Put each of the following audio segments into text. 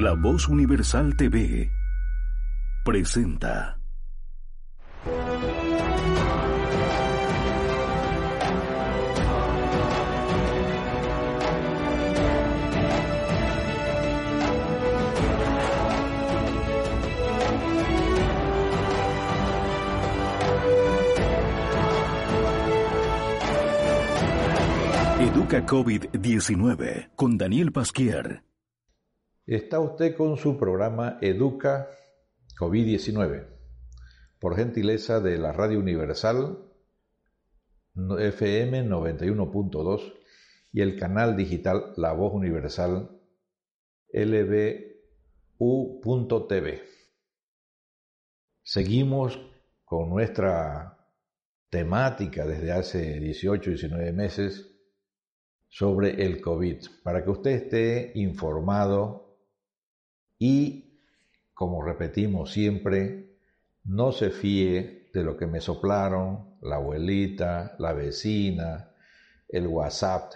La Voz Universal TV presenta Educa COVID-19 con Daniel Pasquier. Está usted con su programa Educa COVID-19, por gentileza de la Radio Universal FM 91.2 y el canal digital La Voz Universal lbu.tv. Seguimos con nuestra temática desde hace 18, 19 meses sobre el COVID, para que usted esté informado y, como repetimos siempre, no se fíe de lo que me soplaron la abuelita, la vecina, el WhatsApp.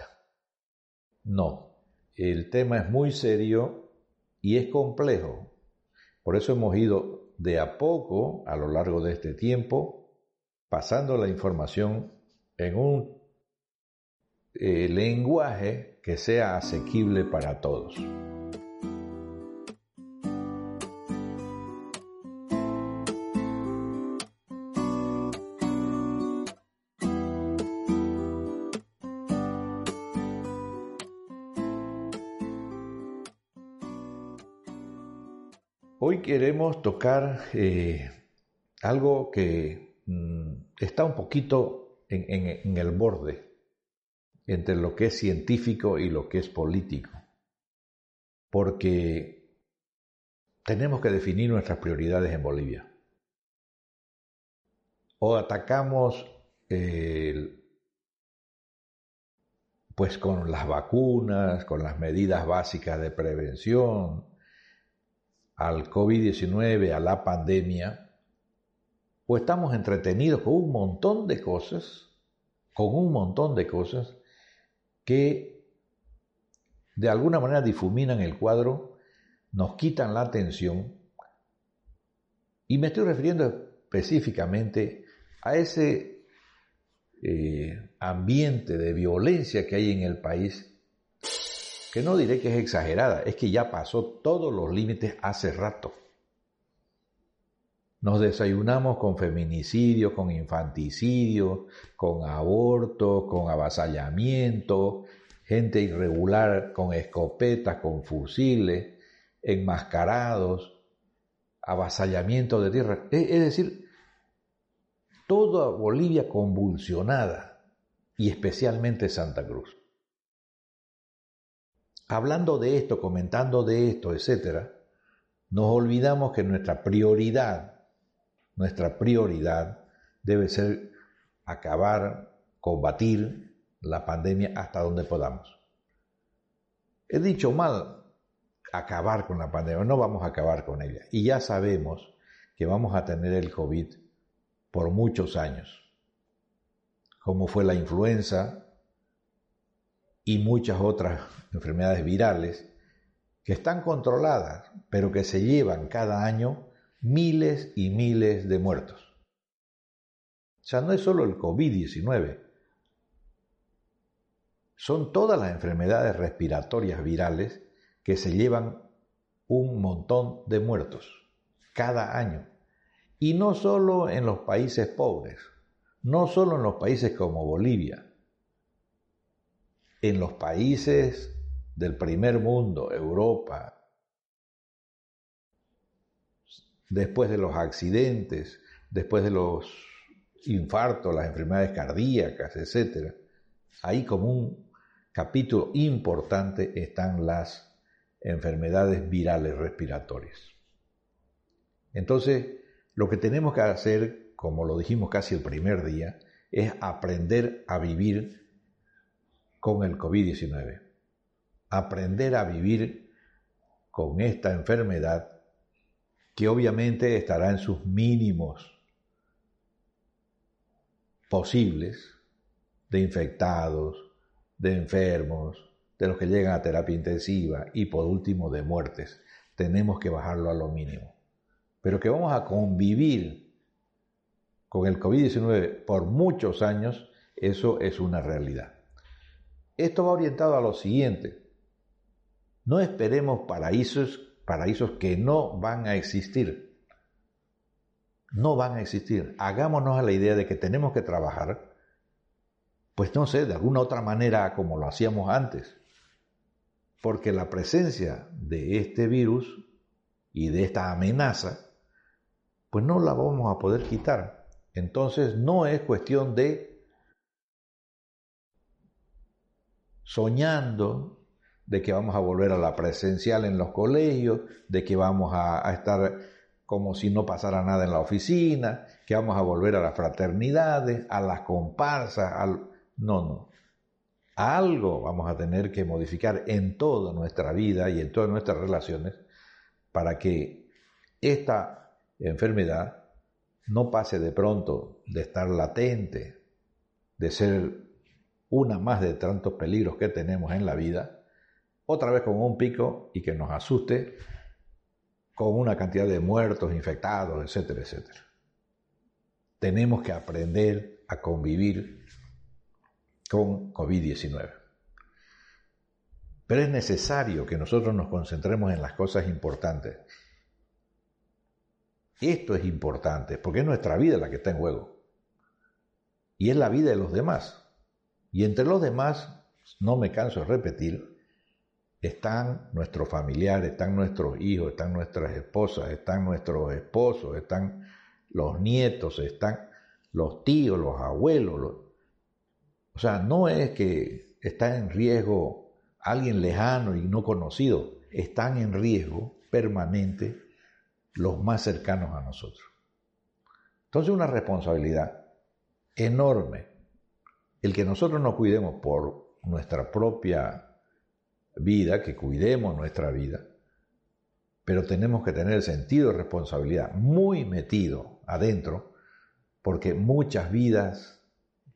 No, el tema es muy serio y es complejo. Por eso hemos ido de a poco a lo largo de este tiempo pasando la información en un eh, lenguaje que sea asequible para todos. Queremos tocar eh, algo que mm, está un poquito en el borde entre lo que es científico y lo que es político. Porque tenemos que definir nuestras prioridades en Bolivia. O atacamos pues con las vacunas, con las medidas básicas de prevención, al COVID-19, a la pandemia, o estamos entretenidos con un montón de cosas, con un montón de cosas, que de alguna manera difuminan el cuadro, nos quitan la atención. Y me estoy refiriendo específicamente a ese eh, ambiente de violencia que hay en el país, que no diré que es exagerada, es que ya pasó todos los límites hace rato. Nos desayunamos con feminicidio, con infanticidio, con aborto, con avasallamiento, gente irregular con escopetas, con fusiles, enmascarados, avasallamiento de tierra. Es decir, toda Bolivia convulsionada y especialmente Santa Cruz. Hablando de esto, comentando de esto, etc., nos olvidamos que nuestra prioridad nuestra prioridad debe ser acabar, combatir la pandemia hasta donde podamos. He dicho mal acabar con la pandemia, no vamos a acabar con ella. Y ya sabemos que vamos a tener el COVID por muchos años, como fue la influenza y muchas otras enfermedades virales que están controladas, pero que se llevan cada año miles y miles de muertos. O sea, no es solo el COVID-19, son todas las enfermedades respiratorias virales que se llevan un montón de muertos cada año. Y no solo en los países pobres, no solo en los países como Bolivia, en los países del primer mundo, Europa, después de los accidentes, después de los infartos, las enfermedades cardíacas, etc. Ahí como un capítulo importante están las enfermedades virales respiratorias. Entonces, lo que tenemos que hacer, como lo dijimos casi el primer día, es aprender a vivir con el COVID-19. Aprender a vivir con esta enfermedad que obviamente estará en sus mínimos posibles de infectados, de enfermos, de los que llegan a terapia intensiva y por último de muertes. Tenemos que bajarlo a lo mínimo. Pero que vamos a convivir con el COVID-19 por muchos años, eso es una realidad. Esto va orientado a lo siguiente. No esperemos paraísos, paraísos que no van a existir. No van a existir. Hagámonos a la idea de que tenemos que trabajar, pues no sé, de alguna otra manera como lo hacíamos antes. Porque la presencia de este virus y de esta amenaza, pues no la vamos a poder quitar. Entonces no es cuestión de soñando de que vamos a volver a la presencial en los colegios, de que vamos a, estar como si no pasara nada en la oficina, que vamos a volver a las fraternidades, a las comparsas, al... no, no. Algo vamos a tener que modificar en toda nuestra vida y en todas nuestras relaciones para que esta enfermedad no pase de pronto de estar latente, de ser una más de tantos peligros que tenemos en la vida, otra vez con un pico y que nos asuste con una cantidad de muertos, infectados, etcétera, etcétera. Tenemos que aprender a convivir con COVID-19. Pero es necesario que nosotros nos concentremos en las cosas importantes. Esto es importante porque es nuestra vida la que está en juego. Y es la vida de los demás. Y entre los demás, no me canso de repetir, están nuestros familiares, están nuestros hijos, están nuestras esposas, están nuestros esposos, están los nietos, están los tíos, los abuelos. O sea, no es que está en riesgo alguien lejano y no conocido, están en riesgo permanente los más cercanos a nosotros. Entonces una responsabilidad enorme el que nosotros nos cuidemos por nuestra propia vida, que cuidemos nuestra vida, pero tenemos que tener el sentido de responsabilidad muy metido adentro, porque muchas vidas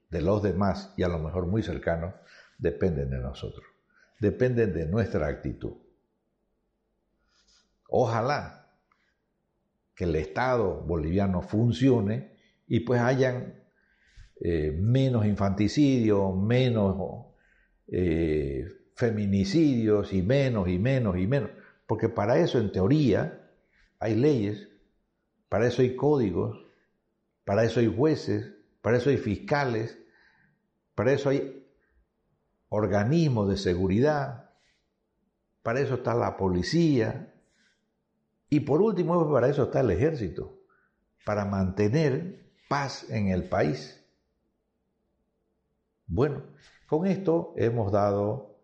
de los demás y a lo mejor muy cercanos dependen de nosotros, dependen de nuestra actitud. Ojalá que el Estado boliviano funcione y pues hayan eh, menos infanticidios, menos eh, feminicidios y menos y menos y menos. Porque para eso en teoría hay leyes, para eso hay códigos, para eso hay jueces, para eso hay fiscales, para eso hay organismos de seguridad, para eso está la policía y por último para eso está el ejército, para mantener paz en el país. Bueno, con esto hemos dado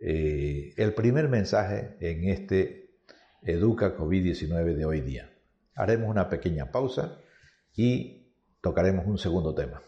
eh, el primer mensaje en este Educa COVID-19 de hoy día. Haremos una pequeña pausa y tocaremos un segundo tema.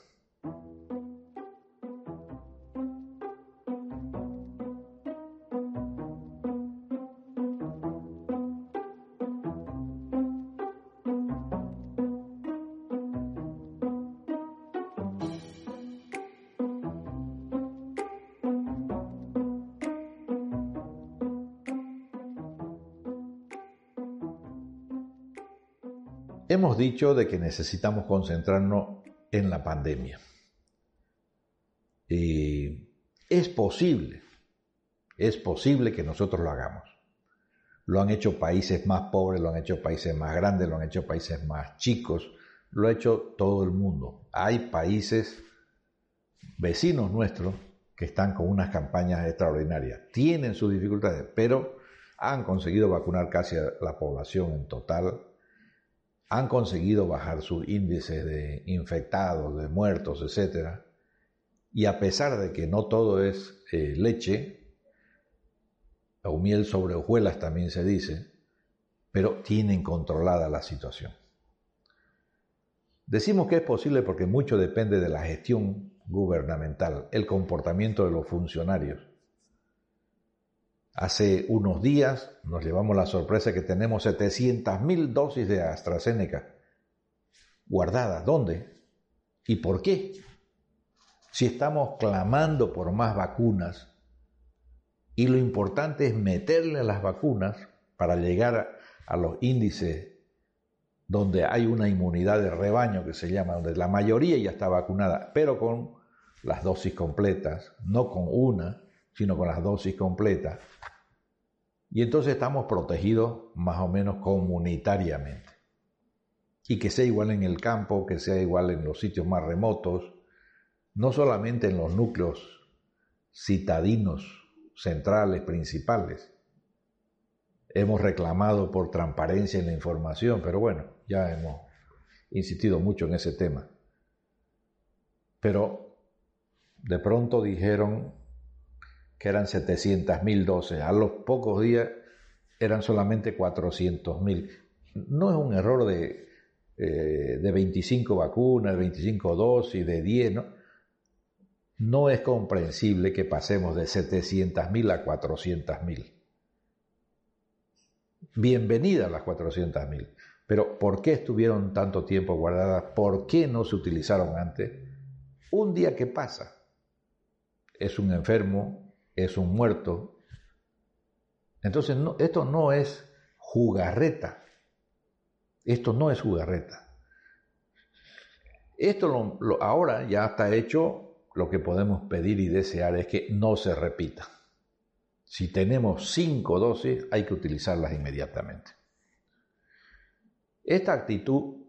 Hemos dicho de que necesitamos concentrarnos en la pandemia. es posible, es posible que nosotros lo hagamos. Lo han hecho países más pobres, lo han hecho países más grandes, lo han hecho países más chicos, lo ha hecho todo el mundo. Hay países vecinos nuestros que están con unas campañas extraordinarias. Tienen sus dificultades, pero han conseguido vacunar casi a la población en total han conseguido bajar sus índices de infectados, de muertos, etc. Y a pesar de que no todo es eh, leche, o miel sobre hojuelas también se dice, pero tienen controlada la situación. Decimos que es posible porque mucho depende de la gestión gubernamental, el comportamiento de los funcionarios. Hace unos días nos llevamos la sorpresa que tenemos 700.000 dosis de AstraZeneca guardadas. ¿Dónde? ¿Y por qué? Si estamos clamando por más vacunas y lo importante es meterle las vacunas para llegar a los índices donde hay una inmunidad de rebaño que se llama, donde la mayoría ya está vacunada, pero con las dosis completas, no con una, sino con las dosis completas. Y entonces estamos protegidos más o menos comunitariamente. Y que sea igual en el campo, que sea igual en los sitios más remotos, no solamente en los núcleos citadinos centrales principales. Hemos reclamado por transparencia en la información, pero bueno, ya hemos insistido mucho en ese tema. Pero de pronto dijeron que eran 700.000 dosis. A los pocos días eran solamente 400.000. No es un error de, eh, de 25 vacunas, de 25 dosis, de 10, ¿no? No es comprensible que pasemos de 700.000 a 400.000. Bienvenidas las 400.000. Pero ¿por qué estuvieron tanto tiempo guardadas? ¿Por qué no se utilizaron antes? Un día que pasa, es un enfermo, es un muerto. Entonces, esto no es jugarreta. Esto no es jugarreta. Esto ahora ya está hecho. Lo que podemos pedir y desear es que no se repita. Si tenemos cinco dosis, hay que utilizarlas inmediatamente. Esta actitud,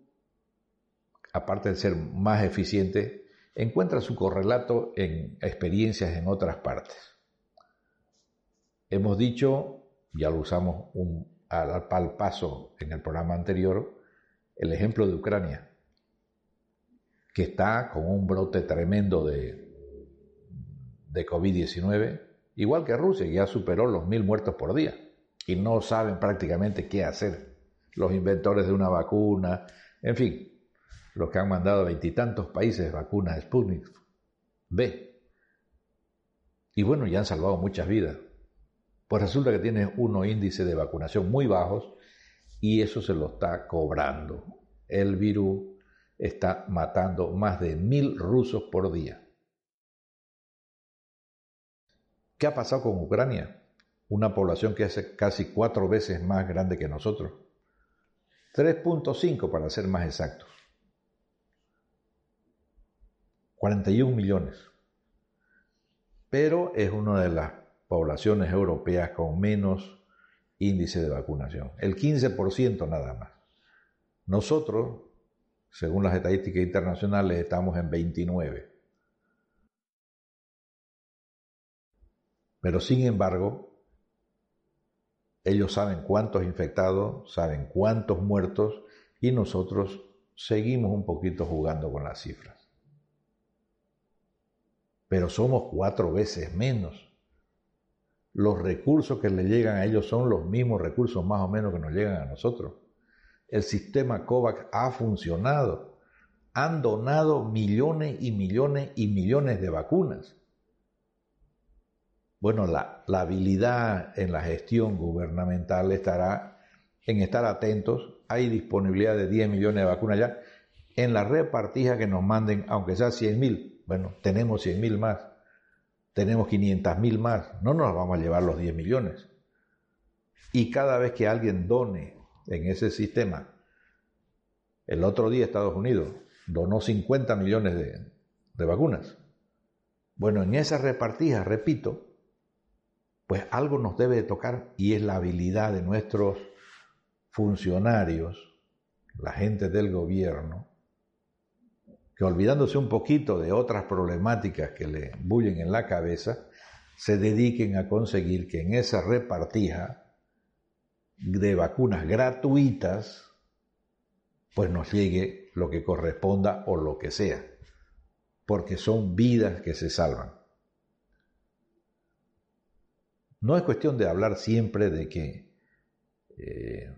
aparte de ser más eficiente, encuentra su correlato en experiencias en otras partes. Hemos dicho, ya lo usamos un, al, paso en el programa anterior, el ejemplo de Ucrania, que está con un brote tremendo de, de COVID-19, igual que Rusia, ya superó los mil muertos por día y no saben prácticamente qué hacer. Los inventores de una vacuna, en fin, los que han mandado a veintitantos países vacunas Sputnik B. Y bueno, ya han salvado muchas vidas. Pues resulta que tiene unos índices de vacunación muy bajos y eso se lo está cobrando. El virus está matando más de mil rusos por día. ¿Qué ha pasado con Ucrania? Una población que es casi cuatro veces más grande que nosotros. 3.5 para ser más exactos. 41 millones. Pero es una de las poblaciones europeas con menos índice de vacunación, el 15% nada más. Nosotros, según las estadísticas internacionales, estamos en 29. Pero sin embargo, ellos saben cuántos infectados, saben cuántos muertos y nosotros seguimos un poquito jugando con las cifras. Pero somos cuatro veces menos los recursos que le llegan a ellos son los mismos recursos más o menos que nos llegan a nosotros. El sistema COVAX ha funcionado. Han donado millones y millones y millones de vacunas. Bueno, la, habilidad en la gestión gubernamental estará en estar atentos. Hay disponibilidad de 10 millones de vacunas ya. En la repartija que nos manden, aunque sea 100 mil, bueno, tenemos 100 mil más tenemos 500 mil más, no nos vamos a llevar los 10 millones. Y cada vez que alguien done en ese sistema, el otro día Estados Unidos donó 50 millones de, de vacunas. Bueno, en esa repartija, repito, pues algo nos debe de tocar y es la habilidad de nuestros funcionarios, la gente del gobierno, que olvidándose un poquito de otras problemáticas que le bullen en la cabeza, se dediquen a conseguir que en esa repartija de vacunas gratuitas, pues nos llegue lo que corresponda o lo que sea, porque son vidas que se salvan. No es cuestión de hablar siempre de que, eh,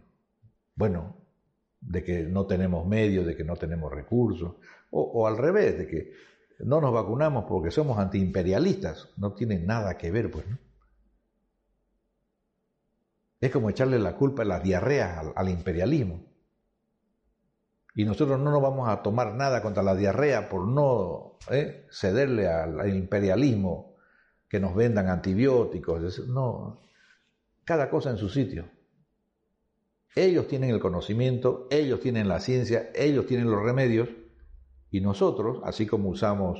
bueno, de que no tenemos medios, de que no tenemos recursos, o, al revés, de que no nos vacunamos porque somos antiimperialistas. No tiene nada que ver, pues. ¿no? Es como echarle la culpa de las diarreas al, imperialismo. Y nosotros no nos vamos a tomar nada contra la diarrea por no ¿eh? cederle al imperialismo que nos vendan antibióticos. No, cada cosa en su sitio. Ellos tienen el conocimiento, ellos tienen la ciencia, ellos tienen los remedios y nosotros, así como usamos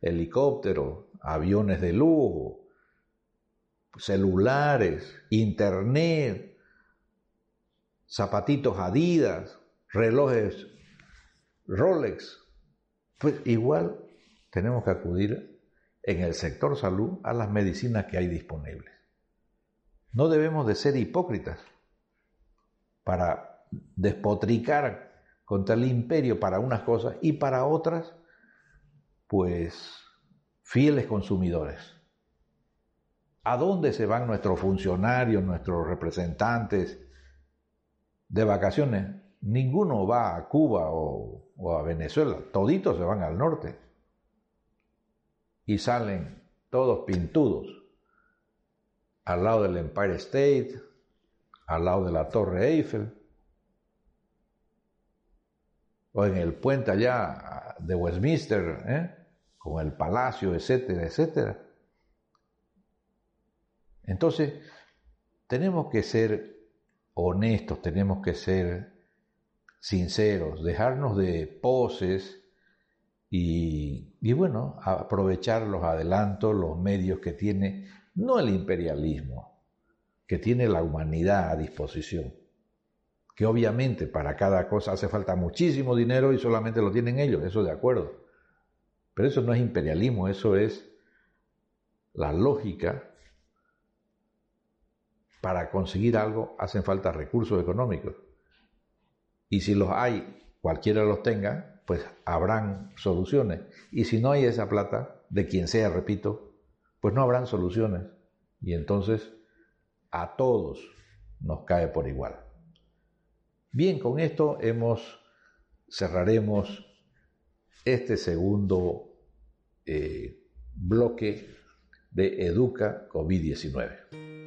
helicópteros, aviones de lujo, celulares, internet, zapatitos Adidas, relojes Rolex, pues igual tenemos que acudir en el sector salud a las medicinas que hay disponibles. No debemos de ser hipócritas para despotricar contra el imperio para unas cosas y para otras, pues fieles consumidores. ¿A dónde se van nuestros funcionarios, nuestros representantes de vacaciones? Ninguno va a Cuba o, o a Venezuela, toditos se van al norte y salen todos pintudos al lado del Empire State, al lado de la Torre Eiffel, o en el puente allá de Westminster, ¿eh? con el palacio, etcétera, etcétera. Entonces, tenemos que ser honestos, tenemos que ser sinceros, dejarnos de poses y, y, bueno, aprovechar los adelantos, los medios que tiene, no el imperialismo, que tiene la humanidad a disposición. Que obviamente para cada cosa hace falta muchísimo dinero y solamente lo tienen ellos, eso de acuerdo. Pero eso no es imperialismo, eso es la lógica. Para conseguir algo hacen falta recursos económicos. Y si los hay, cualquiera los tenga, pues habrán soluciones. Y si no hay esa plata, de quien sea, repito, pues no habrán soluciones. Y entonces a todos nos cae por igual. Bien, con esto hemos cerraremos este segundo eh, bloque de Educa COVID-19.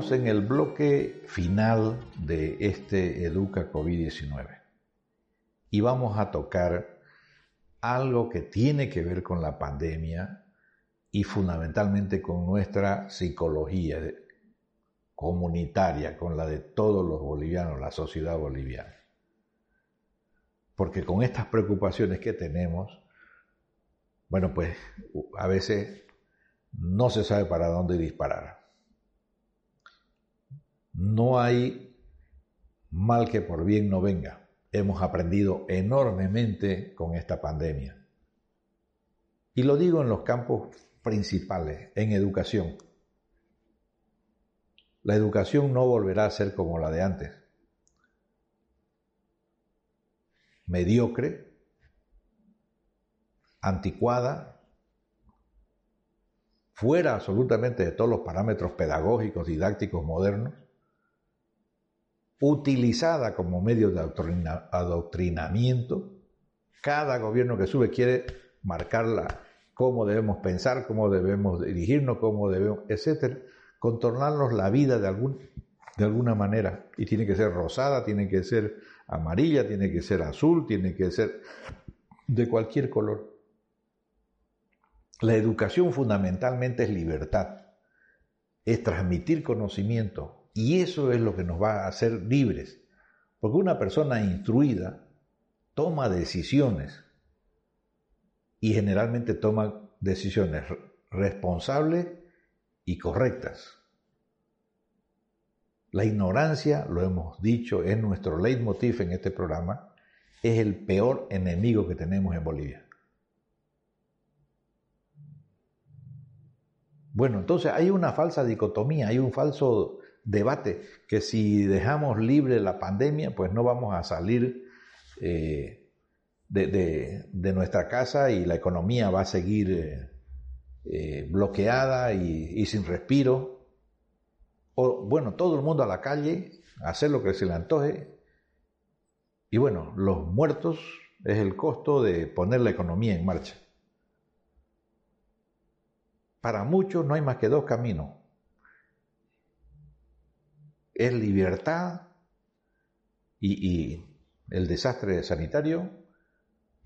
Estamos en el bloque final de este Educa COVID-19 y vamos a tocar algo que tiene que ver con la pandemia y fundamentalmente con nuestra psicología comunitaria, con la de todos los bolivianos, la sociedad boliviana. Porque con estas preocupaciones que tenemos, bueno, pues a veces no se sabe para dónde disparar. No hay mal que por bien no venga. Hemos aprendido enormemente con esta pandemia. Y lo digo en los campos principales, en educación. La educación no volverá a ser como la de antes. Mediocre, anticuada, fuera absolutamente de todos los parámetros pedagógicos, didácticos modernos, utilizada como medio de adoctrinamiento. Cada gobierno que sube quiere marcarla cómo debemos pensar, cómo debemos dirigirnos, cómo debemos, etcétera, contornarnos la vida de, algún, de alguna manera. Y tiene que ser rosada, tiene que ser amarilla, tiene que ser azul, tiene que ser de cualquier color. La educación fundamentalmente es libertad, es transmitir conocimiento, y eso es lo que nos va a hacer libres. Porque una persona instruida toma decisiones y generalmente toma decisiones responsables y correctas. La ignorancia, lo hemos dicho, es nuestro leitmotiv en este programa, es el peor enemigo que tenemos en Bolivia. Bueno, entonces hay una falsa dicotomía, hay un falso debate, que si dejamos libre la pandemia, pues no vamos a salir eh, de, nuestra casa y la economía va a seguir eh, eh, bloqueada y, sin respiro. O bueno, todo el mundo a la calle, a hacer lo que se le antoje. Y bueno, los muertos es el costo de poner la economía en marcha. Para muchos no hay más que dos caminos es libertad y, el desastre sanitario,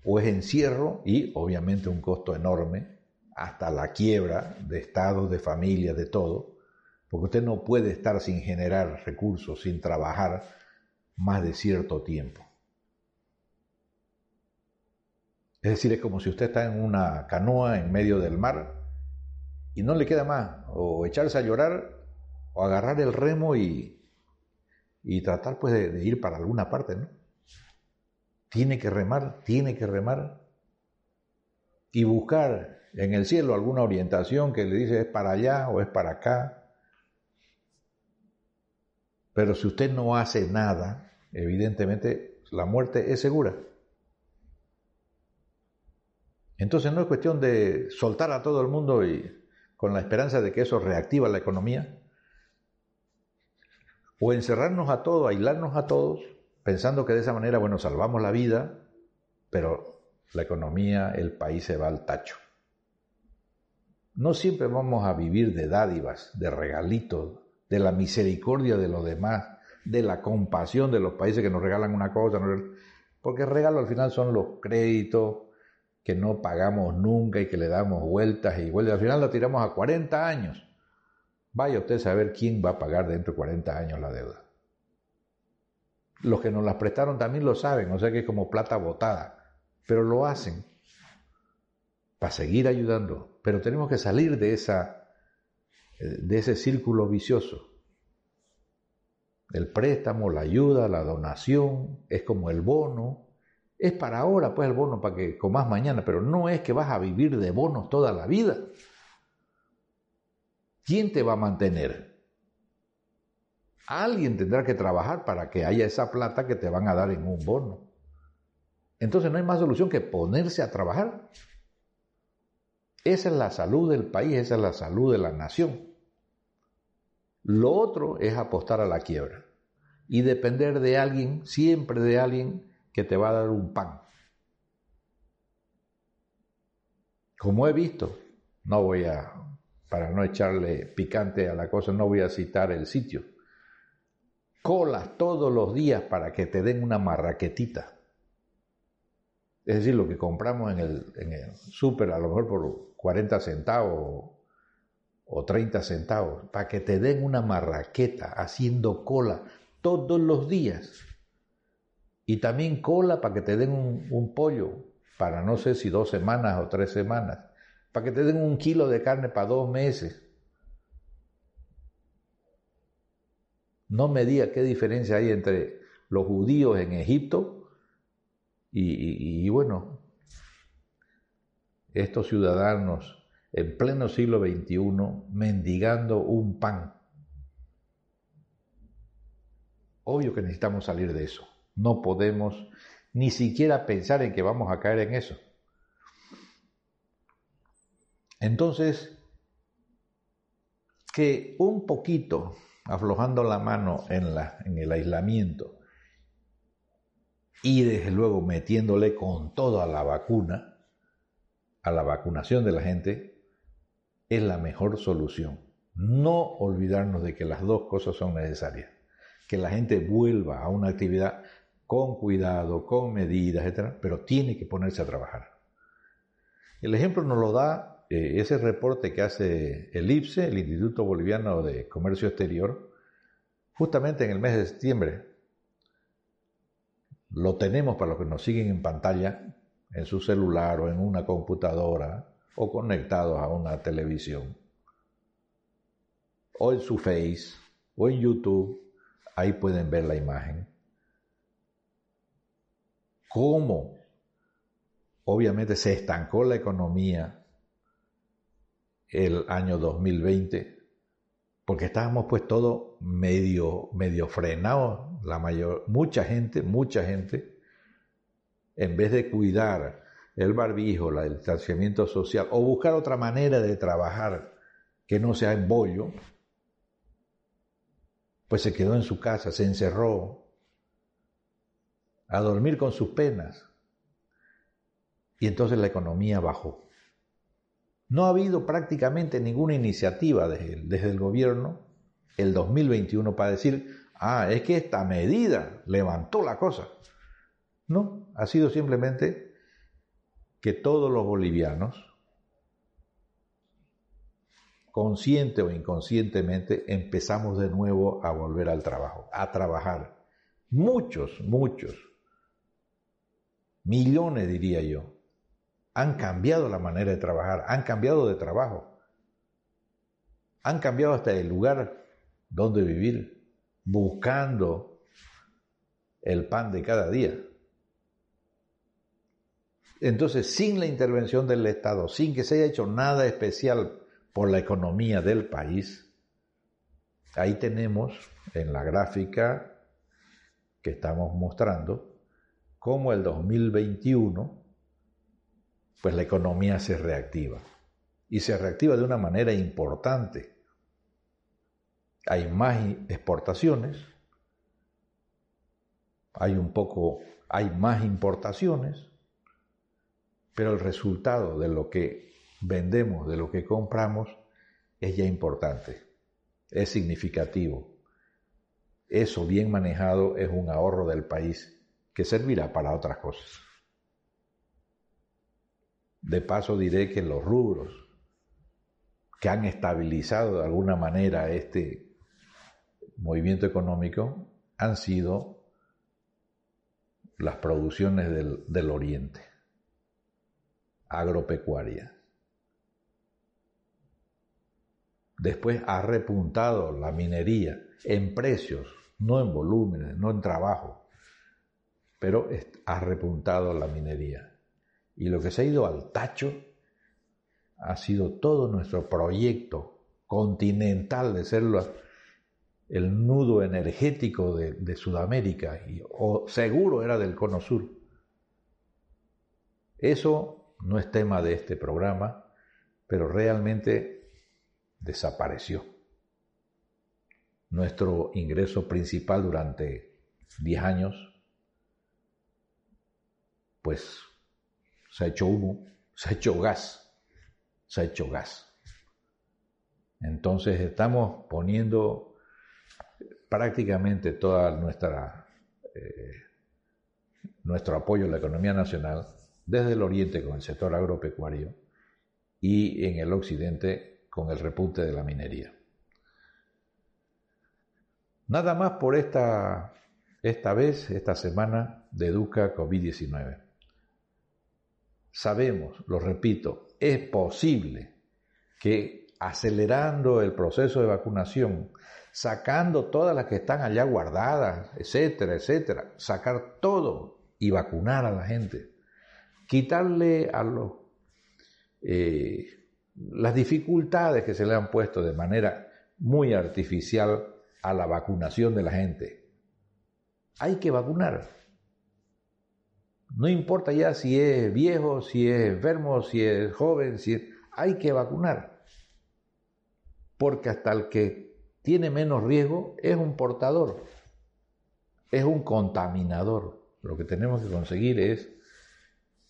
o es encierro y obviamente un costo enorme, hasta la quiebra de estados, de familias, de todo, porque usted no puede estar sin generar recursos, sin trabajar más de cierto tiempo. Es decir, es como si usted está en una canoa en medio del mar y no le queda más o echarse a llorar o agarrar el remo y, y tratar pues de, ir para alguna parte, ¿no? Tiene que remar, tiene que remar y buscar en el cielo alguna orientación que le dice es para allá o es para acá. Pero si usted no hace nada, evidentemente la muerte es segura. Entonces no es cuestión de soltar a todo el mundo y con la esperanza de que eso reactiva la economía, o encerrarnos a todos, aislarnos a todos, pensando que de esa manera, bueno, salvamos la vida, pero la economía, el país se va al tacho. No siempre vamos a vivir de dádivas, de regalitos, de la misericordia de los demás, de la compasión de los países que nos regalan una cosa, porque el regalo al final son los créditos que no pagamos nunca y que le damos vueltas y vueltas. Al final lo tiramos a 40 años. Vaya usted a saber quién va a pagar dentro de 40 años la deuda. Los que nos las prestaron también lo saben, o sea que es como plata botada, pero lo hacen para seguir ayudando. Pero tenemos que salir de, esa, de ese círculo vicioso. El préstamo, la ayuda, la donación, es como el bono. Es para ahora, pues el bono, para que comas mañana, pero no es que vas a vivir de bonos toda la vida. ¿Quién te va a mantener? Alguien tendrá que trabajar para que haya esa plata que te van a dar en un bono. Entonces no hay más solución que ponerse a trabajar. Esa es la salud del país, esa es la salud de la nación. Lo otro es apostar a la quiebra y depender de alguien, siempre de alguien que te va a dar un pan. Como he visto, no voy a para no echarle picante a la cosa, no voy a citar el sitio. Colas todos los días para que te den una marraquetita. Es decir, lo que compramos en el, en súper, a lo mejor por 40 centavos o 30 centavos, para que te den una marraqueta haciendo cola todos los días. Y también cola para que te den un pollo, para no sé si dos semanas o tres semanas para que te den un kilo de carne para dos meses. No me diga qué diferencia hay entre los judíos en Egipto y, bueno, estos ciudadanos en pleno siglo XXI mendigando un pan. Obvio que necesitamos salir de eso. No podemos ni siquiera pensar en que vamos a caer en eso. Entonces, que un poquito, aflojando la mano en, la, en el aislamiento y desde luego metiéndole con todo a la vacuna, a la vacunación de la gente, es la mejor solución. No olvidarnos de que las dos cosas son necesarias. Que la gente vuelva a una actividad con cuidado, con medidas, etc., pero tiene que ponerse a trabajar. El ejemplo nos lo da eh, ese reporte que hace el IPSE, el Instituto Boliviano de Comercio Exterior, justamente en el mes de septiembre. Lo tenemos para los que nos siguen en pantalla, en su celular o en una computadora o conectados a una televisión. O en su Face o en YouTube. Ahí pueden ver la imagen. ¿Cómo? Obviamente se estancó la economía el año 2020, porque estábamos pues todo medio, medio frenados, la mayor, mucha gente, mucha gente, en vez de cuidar el barbijo, el distanciamiento social, o buscar otra manera de trabajar que no sea en bollo, pues se quedó en su casa, se encerró a dormir con sus penas. Y entonces la economía bajó. No ha habido prácticamente ninguna iniciativa desde, el gobierno el 2021 para decir, ah, es que esta medida levantó la cosa. No, ha sido simplemente que todos los bolivianos, consciente o inconscientemente, empezamos de nuevo a volver al trabajo, a trabajar. Muchos, muchos, millones diría yo, han cambiado la manera de trabajar, han cambiado de trabajo, han cambiado hasta el lugar donde vivir, buscando el pan de cada día. Entonces, sin la intervención del Estado, sin que se haya hecho nada especial por la economía del país, ahí tenemos en la gráfica que estamos mostrando cómo el 2021 pues la economía se reactiva. Y se reactiva de una manera importante. Hay más exportaciones, hay un poco, hay más importaciones, pero el resultado de lo que vendemos, de lo que compramos, es ya importante, es significativo. Eso bien manejado es un ahorro del país que servirá para otras cosas. De paso diré que los rubros que han estabilizado de alguna manera este movimiento económico han sido las producciones del, oriente, agropecuaria. Después ha repuntado la minería en precios, no en volúmenes, no en trabajo, pero ha repuntado la minería. Y lo que se ha ido al tacho ha sido todo nuestro proyecto continental de ser el nudo energético de, Sudamérica, y, o seguro era del Cono Sur. Eso no es tema de este programa, pero realmente desapareció. Nuestro ingreso principal durante 10 años, pues se ha hecho humo, se ha hecho gas, se ha hecho gas. Entonces estamos poniendo prácticamente toda nuestra eh, nuestro apoyo a la economía nacional desde el oriente con el sector agropecuario y en el occidente con el repunte de la minería. Nada más por esta, esta vez, esta semana de Educa COVID-19. Sabemos, lo repito, es posible que acelerando el proceso de vacunación, sacando todas las que están allá guardadas, etcétera, etcétera, sacar todo y vacunar a la gente, quitarle a los eh, las dificultades que se le han puesto de manera muy artificial a la vacunación de la gente. Hay que vacunar. No importa ya si es viejo, si es enfermo, si es joven, si hay que vacunar. Porque hasta el que tiene menos riesgo es un portador, es un contaminador. Lo que tenemos que conseguir es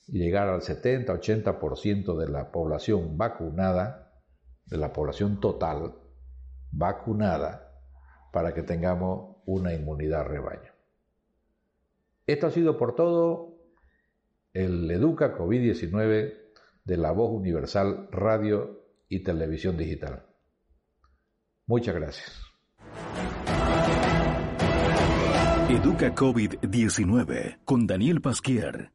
llegar al 70-80% de la población vacunada, de la población total vacunada, para que tengamos una inmunidad rebaño. Esto ha sido por todo el Educa COVID-19 de la Voz Universal Radio y Televisión Digital. Muchas gracias. Educa COVID-19 con Daniel Pasquier.